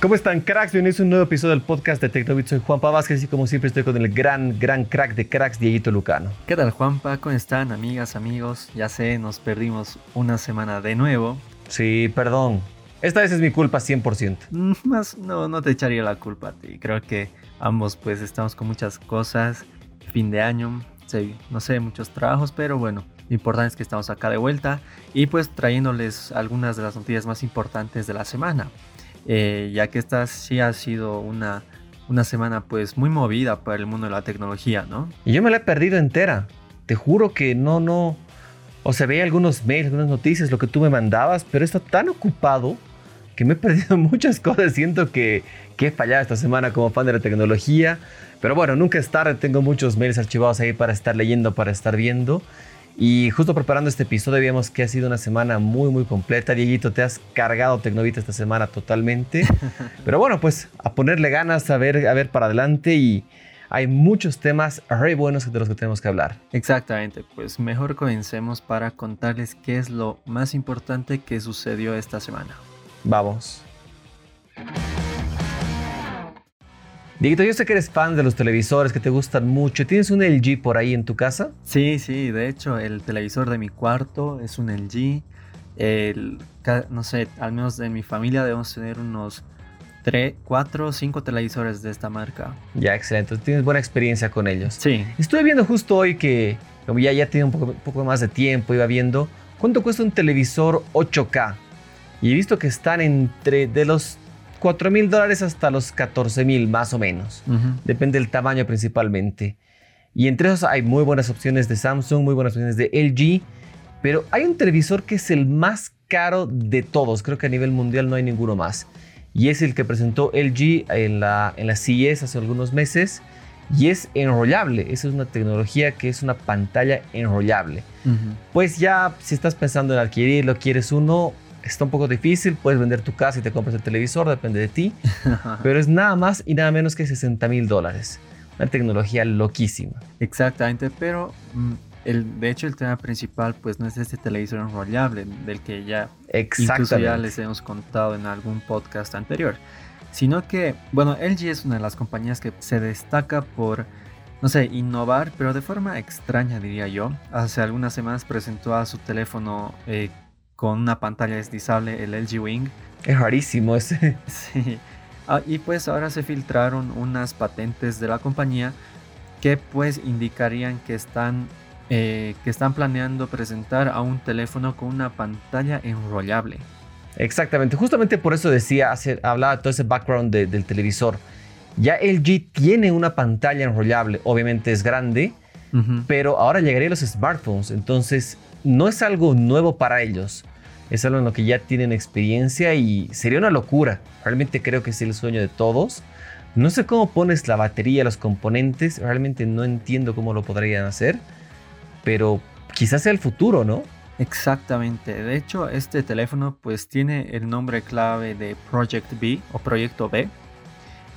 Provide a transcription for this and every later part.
¿Cómo están, cracks? Bienvenidos a un nuevo episodio del podcast de Tecnobit. Soy Juanpa Vázquez y como siempre estoy con el gran, gran crack de cracks, Dieguito Lucano. ¿Qué tal, Juanpa? ¿Cómo están, amigas, amigos? Ya sé, nos perdimos una semana de nuevo. Sí, perdón. Esta vez es mi culpa 100%. Mm, Más, no, no te echaría la culpa a ti. Creo que ambos pues estamos con muchas cosas. Fin de año, sí, no sé, muchos trabajos, pero bueno, lo importante es que estamos acá de vuelta y pues trayéndoles algunas de las noticias más importantes de la semana. Eh, ya que esta sí ha sido una, una semana pues muy movida para el mundo de la tecnología, ¿no? Y yo me la he perdido entera. Te juro que no, no. O sea, veía algunos mails, algunas noticias, lo que tú me mandabas, pero estado tan ocupado que me he perdido muchas cosas. Siento que, que he fallado esta semana como fan de la tecnología. Pero bueno, nunca es tarde. Tengo muchos mails archivados ahí para estar leyendo, para estar viendo. Y justo preparando este episodio, vimos que ha sido una semana muy, muy completa. Dieguito, te has cargado Tecnovita esta semana totalmente. Pero bueno, pues a ponerle ganas, a ver, a ver para adelante. Y hay muchos temas re buenos de los que tenemos que hablar. Exactamente, pues mejor comencemos para contarles qué es lo más importante que sucedió esta semana. Vamos. Dieguito, yo sé que eres fan de los televisores, que te gustan mucho. ¿Tienes un LG por ahí en tu casa? Sí, sí, de hecho el televisor de mi cuarto es un LG. El, no sé, al menos en mi familia debemos tener unos 3, 4 o 5 televisores de esta marca. Ya, excelente. Tienes buena experiencia con ellos. Sí, Estuve viendo justo hoy que, como ya, ya un poco, un poco más de tiempo, iba viendo cuánto cuesta un televisor 8K. Y he visto que están entre de los 4 mil dólares hasta los 14 mil, más o menos. Depende del tamaño principalmente. Y entre esos hay muy buenas opciones de Samsung, muy buenas opciones de LG. Pero hay un televisor que es el más caro de todos. Creo que a nivel mundial no hay ninguno más. Y es el que presentó LG en la, en la CES hace algunos meses. Y es enrollable. Esa es una tecnología que es una pantalla enrollable. Pues ya si estás pensando en adquirirlo, quieres uno, está un poco difícil. Puedes vender tu casa y te compras el televisor, depende de ti pero es nada más y nada menos que 60 mil dólares. Una tecnología loquísima. Exactamente, pero mm, el, de hecho el tema principal pues no es este televisor enrollable del que ya incluso ya les hemos contado en algún podcast anterior, sino que, bueno, LG es una de las compañías que se destaca por, no sé, innovar, pero de forma extraña diría yo. Hace algunas semanas presentó a su teléfono eh, con una pantalla deslizable, el LG Wing, Es rarísimo ese. Sí. Ah, y pues ahora se filtraron unas patentes de la compañía que pues indicarían que están, eh, que están planeando presentar a un teléfono con una pantalla enrollable. Exactamente. Justamente por eso decía, hace- hablaba todo ese background de- del televisor. Ya LG tiene una pantalla enrollable. Obviamente es grande, pero ahora llegarían los smartphones. Entonces no es algo nuevo para ellos. Es algo en lo que ya tienen experiencia y sería una locura. Realmente creo que es el sueño de todos. No sé cómo pones la batería, los componentes. Realmente no entiendo cómo lo podrían hacer. Pero quizás sea el futuro, ¿no? Exactamente. De hecho, este teléfono pues tiene el nombre clave de Project B o Proyecto B.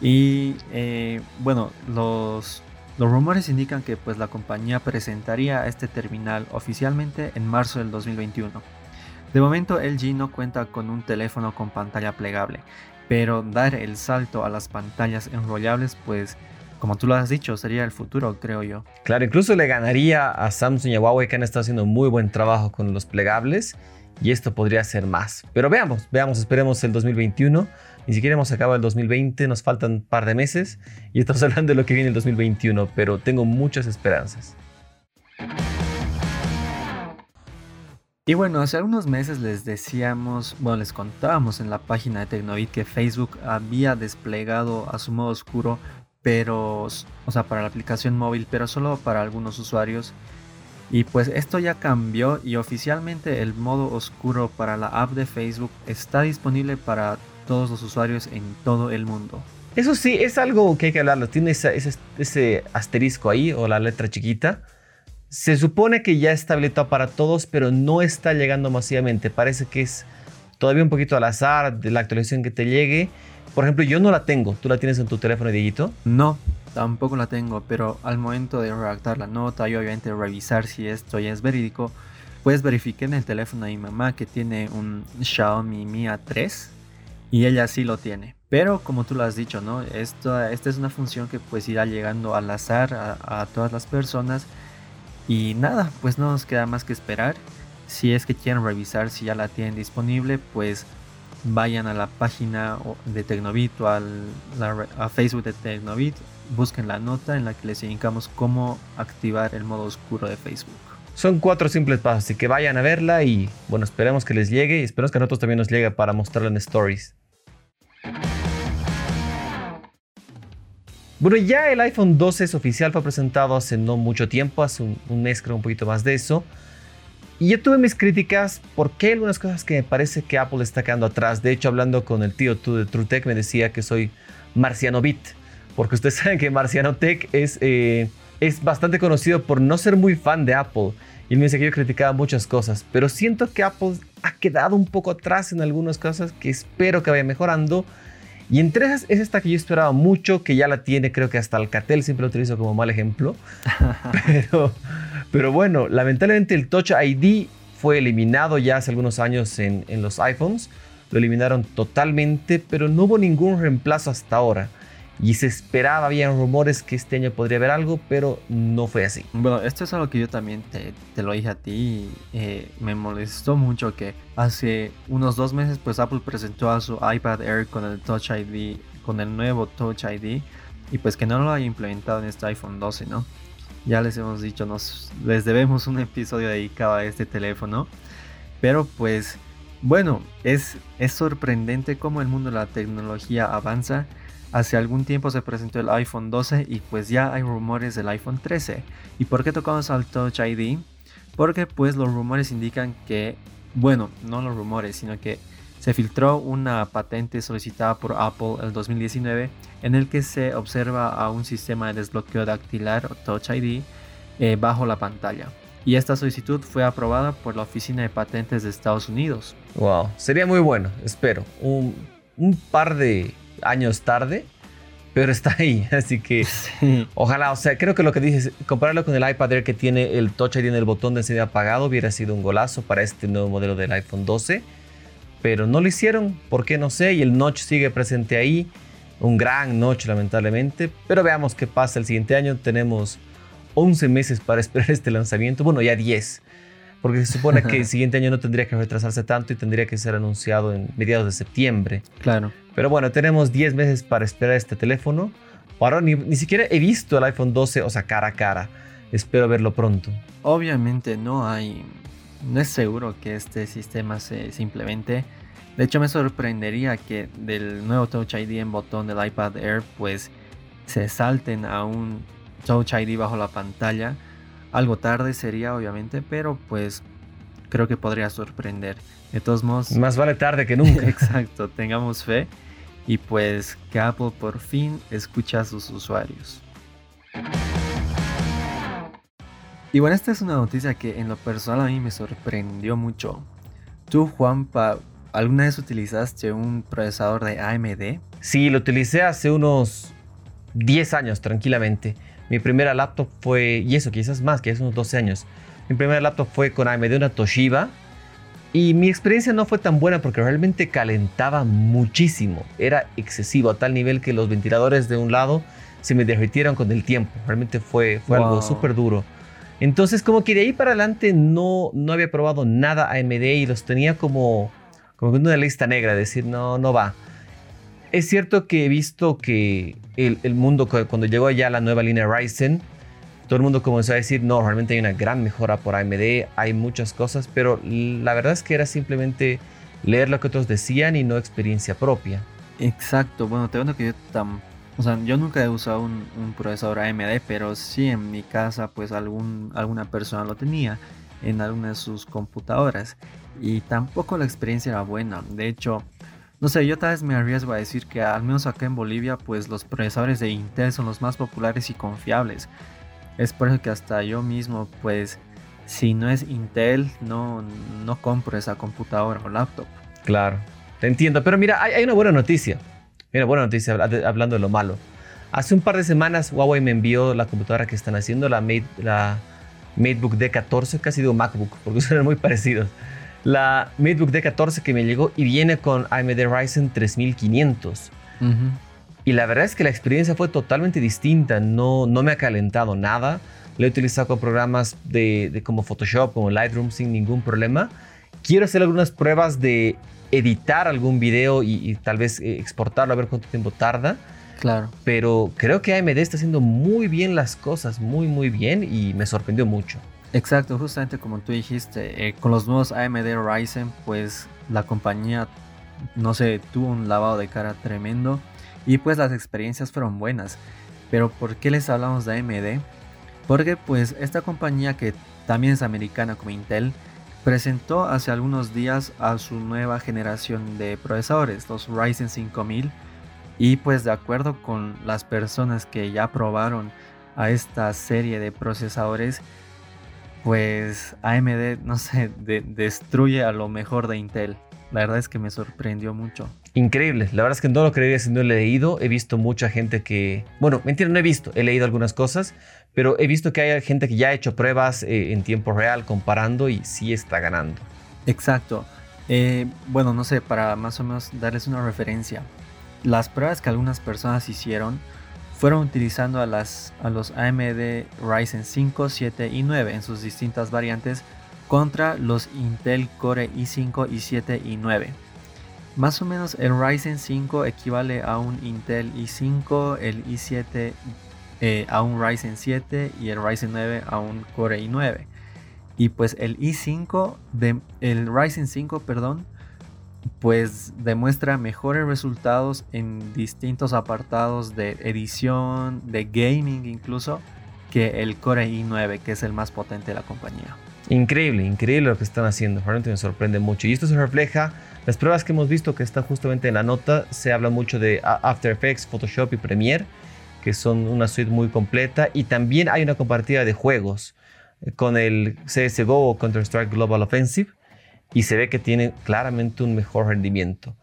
Y eh, bueno, los, los rumores indican que pues la compañía presentaría este terminal oficialmente en marzo del 2021. De momento LG no cuenta con un teléfono con pantalla plegable, pero dar el salto a las pantallas enrollables pues como tú lo has dicho sería el futuro creo yo. Claro, incluso le ganaría a Samsung y a Huawei que han estado haciendo muy buen trabajo con los plegables. Y esto podría ser más. Pero veamos, veamos, esperemos el 2021. Ni siquiera hemos acabado el 2020, nos faltan un par de meses. Y estamos hablando de lo que viene el 2021. Pero tengo muchas esperanzas. Y bueno, hace algunos meses les decíamos, bueno, les contábamos en la página de Tecnovit que Facebook había desplegado a su modo oscuro, pero, o sea, para la aplicación móvil, pero solo para algunos usuarios. Y pues esto ya cambió y oficialmente el modo oscuro para la app de Facebook está disponible para todos los usuarios en todo el mundo. Eso sí, es algo que hay que hablarlo. Tiene esa- ese, ese asterisco ahí o la letra chiquita. Se supone que ya está habilitado para todos, pero no está llegando masivamente. Parece que es todavía un poquito al azar de la actualización que te llegue. Por ejemplo, yo no la tengo. ¿Tú la tienes en tu teléfono, Dieguito? No, tampoco la tengo, pero al momento de redactar la nota y obviamente revisar si esto ya es verídico, pues verifiqué en el teléfono de mi mamá que tiene un Xiaomi Mi A3 y ella sí lo tiene. Pero como tú lo has dicho, ¿no? Esto, esta es una función que pues irá llegando al azar a, a todas las personas. Y nada, pues no nos queda más que esperar. Si es que quieren revisar si ya la tienen disponible, pues vayan a la página de Tecnobit o al, a Facebook de Tecnobit, busquen la nota en la que les indicamos cómo activar el modo oscuro de Facebook. Son cuatro simples pasos, así que vayan a verla y bueno, esperemos que les llegue y esperemos que a nosotros también nos llegue para mostrarla en Stories. Bueno, ya el iPhone 12 es oficial, fue presentado hace no mucho tiempo, hace un, un mes creo un poquito más de eso. Y yo tuve mis críticas porque hay algunas cosas que me parece que Apple está quedando atrás. De hecho, hablando con el tío de TrueTech, me decía que soy Marciano Bit. Porque ustedes saben que Marciano Tech es, eh, es bastante conocido por no ser muy fan de Apple. Y él me dice que yo criticaba muchas cosas. Pero siento que Apple ha quedado un poco atrás en algunas cosas que espero que vaya mejorando. Y entre esas es esta que yo esperaba mucho, que ya la tiene, creo que hasta Alcatel siempre lo utilizo como mal ejemplo. pero, pero bueno, lamentablemente el Touch ID fue eliminado ya hace algunos años en, en los iPhones. Lo eliminaron totalmente, pero no hubo ningún reemplazo hasta ahora y se esperaba, habían rumores que este año podría haber algo, pero no fue así. Bueno, esto es algo que yo también te, te lo dije a ti, eh, me molestó mucho que hace unos dos meses pues Apple presentó a su iPad Air con el Touch ID, con el nuevo Touch ID, y pues que no lo haya implementado en este iPhone 12, ¿no? Ya les hemos dicho, nos, les debemos un episodio dedicado a este teléfono, pero pues... Bueno, es, es sorprendente cómo el mundo de la tecnología avanza Hace algún tiempo se presentó el iPhone 12 y pues ya hay rumores del iPhone 13. ¿Y por qué tocamos al Touch ID? Porque pues los rumores indican que, bueno, no los rumores, sino que se filtró una patente solicitada por Apple el 2019 en el que se observa a un sistema de desbloqueo dactilar Touch ID eh, bajo la pantalla. Y esta solicitud fue aprobada por la Oficina de Patentes de Estados Unidos. Wow, sería muy bueno, espero. Un, un par de años tarde, pero está ahí. Así que ojalá, o sea, creo que lo que dices, compararlo con el iPad Air que tiene el Touch ID en el botón de encendido apagado, hubiera sido un golazo para este nuevo modelo del iPhone 12. Pero no lo hicieron, ¿por qué no sé? Y el notch sigue presente ahí. Un gran notch, lamentablemente. Pero veamos qué pasa el siguiente año. Tenemos 11 meses para esperar este lanzamiento. Bueno, ya 10 porque se supone que el siguiente año no tendría que retrasarse tanto y tendría que ser anunciado en mediados de septiembre. Claro. Pero bueno, tenemos 10 meses para esperar este teléfono. Ahora ni, ni siquiera he visto el iPhone 12, o sea, cara a cara. Espero verlo pronto. Obviamente no hay, no es seguro que este sistema se, se implemente. De hecho, me sorprendería que del nuevo Touch ID en botón del iPad Air, pues se salten a un Touch ID bajo la pantalla algo tarde sería, obviamente, pero pues creo que podría sorprender. De todos modos... Más vale tarde que nunca. exacto, tengamos fe y pues que Apple por fin escucha a sus usuarios. Y bueno, esta es una noticia que en lo personal a mí me sorprendió mucho. Tú, Juanpa, ¿alguna vez utilizaste un procesador de AMD? Sí, lo utilicé hace unos 10 años tranquilamente. Mi primera laptop fue, y eso quizás más, que hace unos 12 años. Mi primera laptop fue con AMD, una Toshiba. Y mi experiencia no fue tan buena porque realmente calentaba muchísimo. Era excesivo a tal nivel que los ventiladores de un lado se me derritieron con el tiempo. Realmente fue, fue algo súper duro. Entonces como que de ahí para adelante no, no había probado nada AMD y los tenía como, como una lista negra, decir, no, no va. Es cierto que he visto que el, mundo, cuando llegó ya la nueva línea Ryzen, todo el mundo comenzó a decir, no, realmente hay una gran mejora por AMD, hay muchas cosas, pero la verdad es que era simplemente leer lo que otros decían y no experiencia propia. Exacto, bueno, te cuento que yo o sea, yo nunca he usado un, procesador AMD, pero sí en mi casa, pues algún, alguna persona lo tenía en alguna de sus computadoras. Y tampoco la experiencia era buena. De hecho, no sé, yo tal vez me arriesgo a decir que al menos acá en Bolivia, pues los procesadores de Intel son los más populares y confiables. Es por eso que hasta yo mismo, pues, si no es Intel, no, no compro esa computadora o laptop. Claro, te entiendo. Pero mira, hay, una buena noticia. Mira, buena noticia hablando de lo malo. Hace un par de semanas Huawei me envió la computadora que están haciendo, la, Mate, la MateBook D14, casi digo MacBook, porque son muy parecidos la MateBook D14 que me llegó y viene con AMD Ryzen 3500. Y la verdad es que la experiencia fue totalmente distinta, no, no me ha calentado nada. Lo he utilizado con programas de, como Photoshop, como Lightroom sin ningún problema. Quiero hacer algunas pruebas de editar algún video y, tal vez eh, exportarlo a ver cuánto tiempo tarda. Claro. Pero creo que AMD está haciendo muy bien las cosas, muy, muy bien y me sorprendió mucho. Exacto, justamente como tú dijiste, eh, con los nuevos AMD Ryzen, pues la compañía, no sé, tuvo un lavado de cara tremendo y pues las experiencias fueron buenas. Pero ¿por qué les hablamos de AMD? Porque pues esta compañía que también es americana como Intel, presentó hace algunos días a su nueva generación de procesadores, los Ryzen 5000. Y pues de acuerdo con las personas que ya probaron a esta serie de procesadores, pues AMD, no sé, destruye a lo mejor de Intel. La verdad es que me sorprendió mucho. Increíble, la verdad es que no lo creería si no lo he leído. He visto mucha gente que, bueno, mentira, no he visto, he leído algunas cosas, pero he visto que hay gente que ya ha hecho pruebas eh, en tiempo real comparando y sí está ganando. Exacto. Eh, bueno, no sé, para más o menos darles una referencia. Las pruebas que algunas personas hicieron fueron utilizando a, las, a los AMD Ryzen 5, 7 y 9 en sus distintas variantes contra los Intel Core i5, i7 y 9. Más o menos el Ryzen 5 equivale a un Intel i5, el i7 eh, a un Ryzen 7 y el Ryzen 9 a un Core i9. Y pues el i5, de, el Ryzen 5, perdón, pues demuestra mejores resultados en distintos apartados de edición, de gaming incluso, que el Core i9, que es el más potente de la compañía. Increíble, increíble lo que están haciendo. Realmente me sorprende mucho. Y esto se refleja, las pruebas que hemos visto que están justamente en la nota, se habla mucho de After Effects, Photoshop y Premiere, que son una suite muy completa. Y también hay una comparativa de juegos eh, con el CSGO o Counter-Strike Global Offensive y se ve que tiene claramente un mejor rendimiento.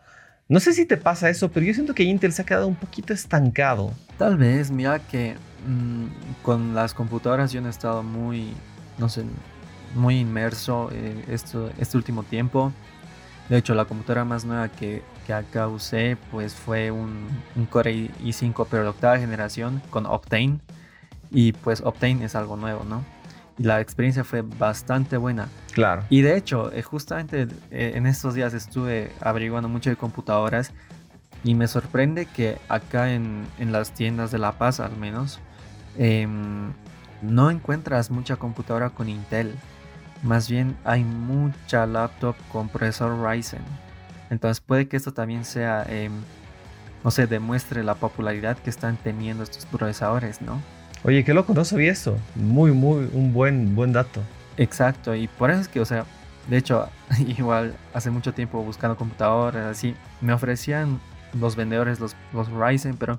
No sé si te pasa eso, pero yo siento que Intel se ha quedado un poquito estancado. Tal vez, mira que mm, con las computadoras yo no he estado muy, no sé, muy inmerso en esto, este último tiempo. De hecho, la computadora más nueva que, que acá usé pues fue un, un Core i5 pero de octava generación con Optane. Y pues Optane es algo nuevo, ¿no? La experiencia fue bastante buena. Claro. Y de hecho, eh, justamente eh, en estos días estuve averiguando mucho de computadoras y me sorprende que acá en, en las tiendas de La Paz al menos em, no encuentras mucha computadora con Intel. Más bien hay mucha laptop con procesador Ryzen. Entonces puede que esto también sea, eh, no sé, demuestre la popularidad que están teniendo estos procesadores, ¿no? Oye, qué loco, no sabía eso. Muy, muy, un buen, buen dato. Exacto, y por eso es que, o sea, de hecho, igual hace mucho tiempo buscando computadoras, así, me ofrecían los vendedores los, los Ryzen, pero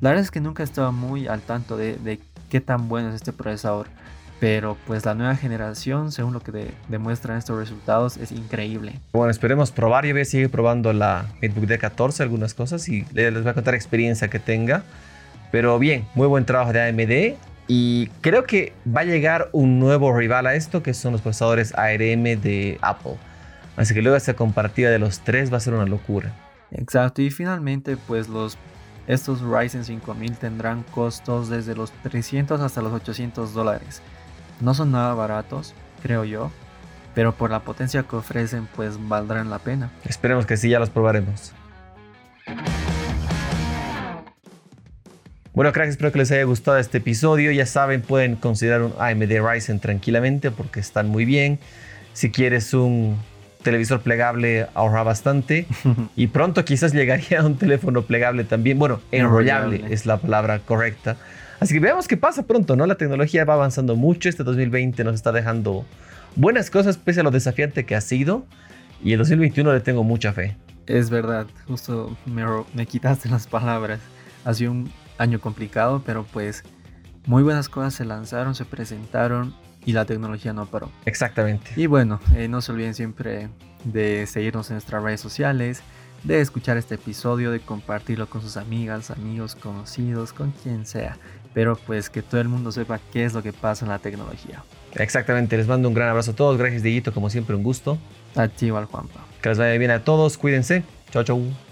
la verdad es que nunca estaba muy al tanto de, de qué tan bueno es este procesador. Pero pues la nueva generación, según lo que demuestran estos resultados, es increíble. Bueno, esperemos probar. Yo voy a seguir probando la MacBook D14, algunas cosas, y les voy a contar experiencia que tenga. Pero bien, muy buen trabajo de AMD. Y creo que va a llegar un nuevo rival a esto, que son los procesadores ARM de Apple. Así que luego esta compartida de los tres va a ser una locura. Exacto, y finalmente pues los, estos Ryzen 5000 tendrán costos desde los 300 hasta los 800 dólares. No son nada baratos, creo yo, pero por la potencia que ofrecen pues valdrán la pena. Esperemos que sí, ya los probaremos. Bueno, cracks, espero que les haya gustado este episodio. Ya saben, pueden considerar un AMD Ryzen tranquilamente porque están muy bien. Si quieres un televisor plegable, ahorra bastante. y pronto quizás llegaría un teléfono plegable también. Bueno, enrollable, es la palabra correcta. Así que veamos qué pasa pronto, ¿no? La tecnología va avanzando mucho. Este 2020 nos está dejando buenas cosas pese a lo desafiante que ha sido. Y el 2021 le tengo mucha fe. Es verdad, justo me, me quitaste las palabras. Ha sido un año complicado, pero pues muy buenas cosas se lanzaron, se presentaron y la tecnología no paró. Exactamente. Y bueno, eh, no se olviden siempre de seguirnos en nuestras redes sociales, de escuchar este episodio, de compartirlo con sus amigas, amigos, conocidos, con quien sea. Pero pues que todo el mundo sepa qué es lo que pasa en la tecnología. Exactamente, les mando un gran abrazo a todos. Gracias, Dieguito, como siempre, un gusto. A ti igual, Juanpa. Que les vaya bien a todos, cuídense. Chao, chao.